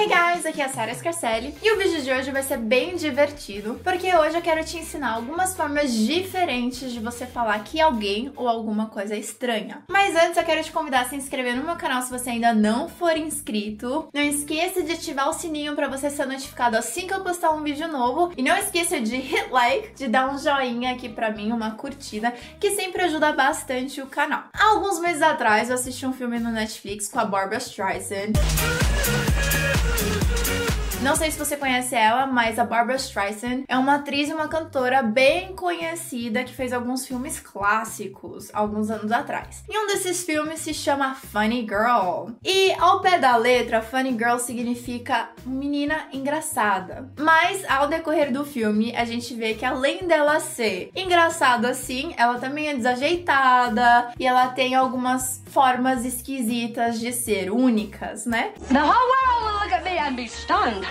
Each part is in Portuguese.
Hey guys, aqui é a Sarah Scarcelli e o vídeo de hoje vai ser bem divertido porque hoje eu quero te ensinar algumas formas diferentes de você falar que alguém ou alguma coisa é estranha. Mas antes eu quero te convidar a se inscrever no meu canal se você ainda não for inscrito. Não esqueça de ativar o sininho para você ser notificado assim que eu postar um vídeo novo e não esqueça de hit like, de dar um joinha aqui para mim, uma curtida, que sempre ajuda bastante o canal. Há alguns meses atrás eu assisti um filme no Netflix com a Barbara Streisand. Não sei se você conhece ela, mas a Barbara Streisand é uma atriz e uma cantora bem conhecida que fez alguns filmes clássicos alguns anos atrás. E um desses filmes se chama Funny Girl. E ao pé da letra, Funny Girl significa menina engraçada. Mas ao decorrer do filme, a gente vê que além dela ser engraçada assim, ela também é desajeitada e ela tem algumas formas esquisitas de ser únicas, né? The whole world will look at me and be stunned.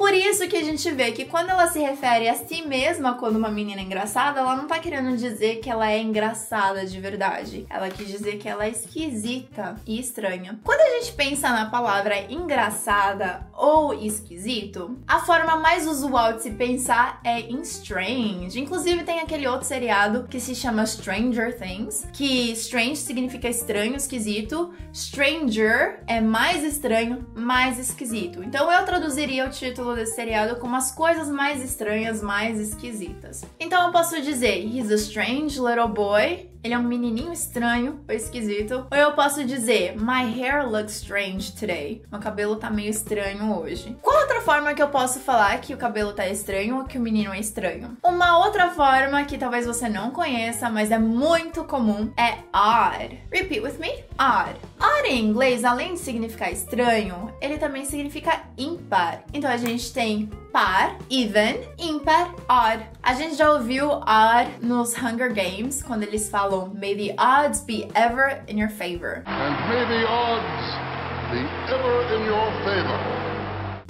Por isso que a gente vê que quando ela se refere a si mesma quando uma menina é engraçada, ela não tá querendo dizer que ela é engraçada de verdade. Ela quis dizer que ela é esquisita e estranha. Quando a gente pensa na palavra engraçada ou esquisito, a forma mais usual de se pensar é em strange. Inclusive tem aquele outro seriado que se chama Stranger Things, que strange significa estranho, esquisito. Stranger é mais estranho, mais esquisito. Então eu traduziria o título desse seriado como as coisas mais estranhas, mais esquisitas. Então eu posso dizer, he's a strange little boy ele é um menininho estranho esquisito. Ou eu posso dizer, my hair looks strange today. Meu cabelo tá meio estranho hoje. Qual outra forma que eu posso falar que o cabelo tá estranho ou que o menino é estranho? Uma outra forma que talvez você não conheça, mas é muito comum, é odd. Repeat with me. Odd. Odd em inglês, além de significar estranho, ele também significa ímpar. Então a gente tem par, even, ímpar, odd. A gente já ouviu odd nos Hunger Games, quando eles falam May the odds be ever in your favor. and may the odds be ever in your favor.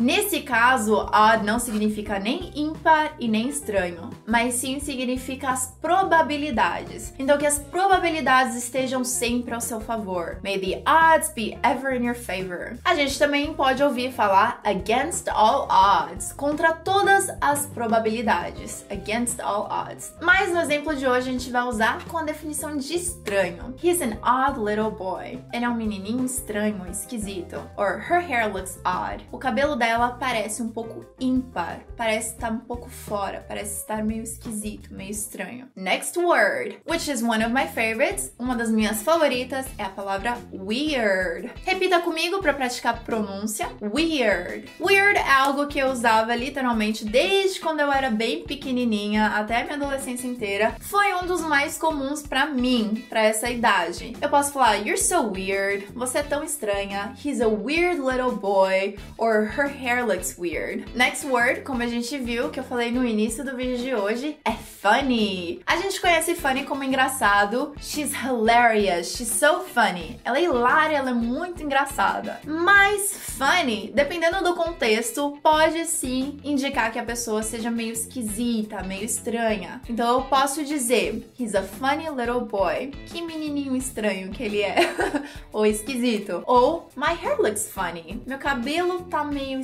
Nesse caso, odd não significa nem ímpar e nem estranho, mas sim significa as probabilidades. Então, que as probabilidades estejam sempre ao seu favor. May the odds be ever in your favor. A gente também pode ouvir falar against all odds, contra todas as probabilidades. Against all odds. Mas no exemplo de hoje a gente vai usar com a definição de estranho. He's an odd little boy. Ele é um menininho estranho, esquisito. Or her hair looks odd. O cabelo dela ela parece um pouco ímpar, parece estar um pouco fora, parece estar meio esquisito, meio estranho. Next word, which is one of my favorites, uma das minhas favoritas é a palavra weird. Repita comigo para praticar pronúncia. Weird. Weird é algo que eu usava literalmente desde quando eu era bem pequenininha até minha adolescência inteira. Foi um dos mais comuns para mim, para essa idade. Eu posso falar you're so weird, você é tão estranha, he's a weird little boy, or her hair looks weird. Next word, como a gente viu, que eu falei no início do vídeo de hoje, é funny. A gente conhece funny como engraçado. She's hilarious, she's so funny. Ela é hilária, ela é muito engraçada. Mas funny, dependendo do contexto, pode sim indicar que a pessoa seja meio esquisita, meio estranha. Então eu posso dizer, he's a funny little boy. Que menininho estranho que ele é. Ou esquisito. Ou my hair looks funny. Meu cabelo tá meio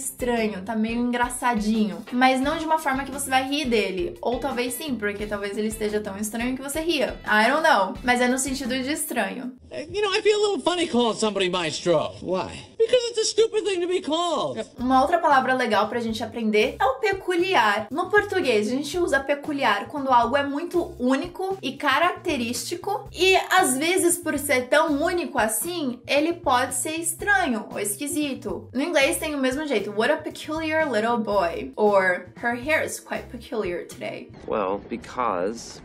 tá meio engraçadinho. Mas não de uma forma que você vai rir dele. Ou talvez sim, porque talvez ele esteja tão estranho que você ria. I don't know. Mas é no sentido de estranho. You know, I feel a little funny calling somebody maestro. Why? Because it's a stupid thing to be called. Uma outra palavra legal pra gente aprender é o peculiar. No português, a gente usa peculiar quando algo é muito único e característico. E às vezes, por ser tão único assim, ele pode ser estranho ou esquisito. No inglês tem o mesmo jeito. What a peculiar little boy. Or her hair is quite peculiar today. Well, because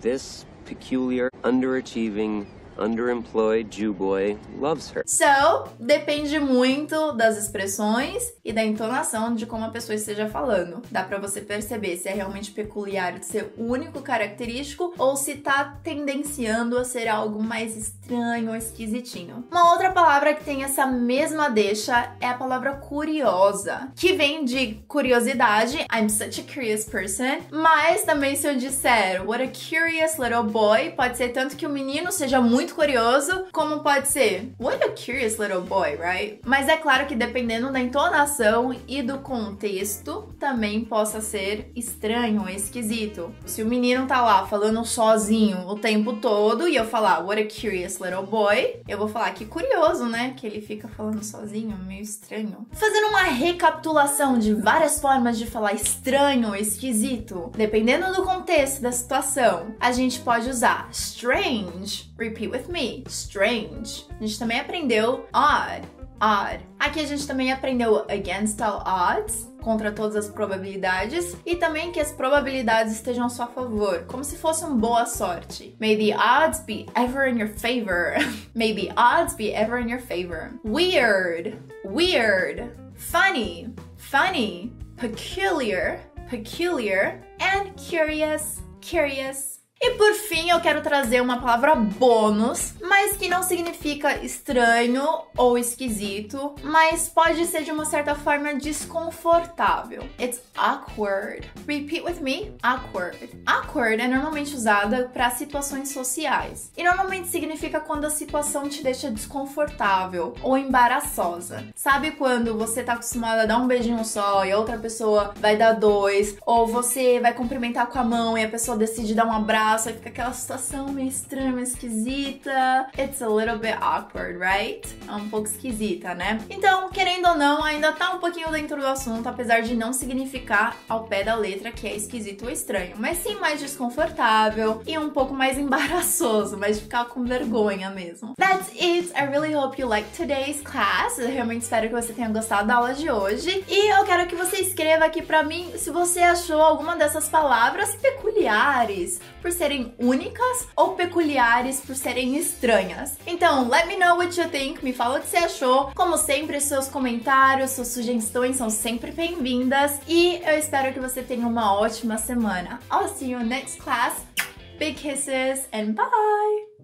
this peculiar, underachieving, underemployed Jew boy loves her. So, depende muito das expressões e da entonação de como a pessoa esteja falando. Dá pra você perceber se é realmente peculiar de ser único, característico ou se tá tendenciando a ser algo mais estranho ou esquisitinho. Uma outra palavra que tem essa mesma deixa é a palavra curiosa, que vem de curiosidade. I'm such a curious person. Mas também se eu disser what a curious little boy, pode ser tanto que o menino seja muito muito curioso, como pode ser What a curious little boy, right? Mas é claro que dependendo da entonação e do contexto, também possa ser estranho ou esquisito. Se o menino tá lá falando sozinho o tempo todo e eu falar What a curious little boy, eu vou falar que curioso, né? Que ele fica falando sozinho, meio estranho. Fazendo uma recapitulação de várias formas de falar estranho esquisito, dependendo do contexto da situação, a gente pode usar strange. Repeat with me. Strange. A gente também aprendeu odd. Odd. Aqui a gente também aprendeu against all odds, contra todas as probabilidades, e também que as probabilidades estejam a seu favor, como se fosse uma boa sorte. May the odds be ever in your favor. May the odds be ever in your favor. Weird. Weird. Funny. Funny. Peculiar. Peculiar. And curious. Curious. E por fim, eu quero trazer uma palavra bônus, mas que não significa estranho ou esquisito, mas pode ser de uma certa forma desconfortável. It's awkward. Repeat with me. Awkward. Awkward é normalmente usada para situações sociais e normalmente significa quando a situação te deixa desconfortável ou embaraçosa. Sabe quando você tá acostumado a dar um beijinho só e a outra pessoa vai dar dois, ou você vai cumprimentar com a mão e a pessoa decide dar um abraço abraço, aí fica aquela situação meio estranha, meio esquisita. It's a little bit awkward, right? É um pouco esquisita, né? Então, querendo ou não, ainda tá um pouquinho dentro do assunto, apesar de não significar ao pé da letra que é esquisito ou estranho, mas sim mais desconfortável e um pouco mais embaraçoso, mas de ficar com vergonha mesmo. That's it. I really hope you liked today's class. Eu realmente espero que você tenha gostado da aula de hoje. E eu quero que você escreva aqui pra mim se você achou alguma dessas palavras peculiares, por serem únicas ou peculiares por serem estranhas. Então, let me know what you think, me fala o que você achou. Como sempre, seus comentários, suas sugestões são sempre bem-vindas e eu espero que você tenha uma ótima semana. I'll see you next class. Big kisses and bye!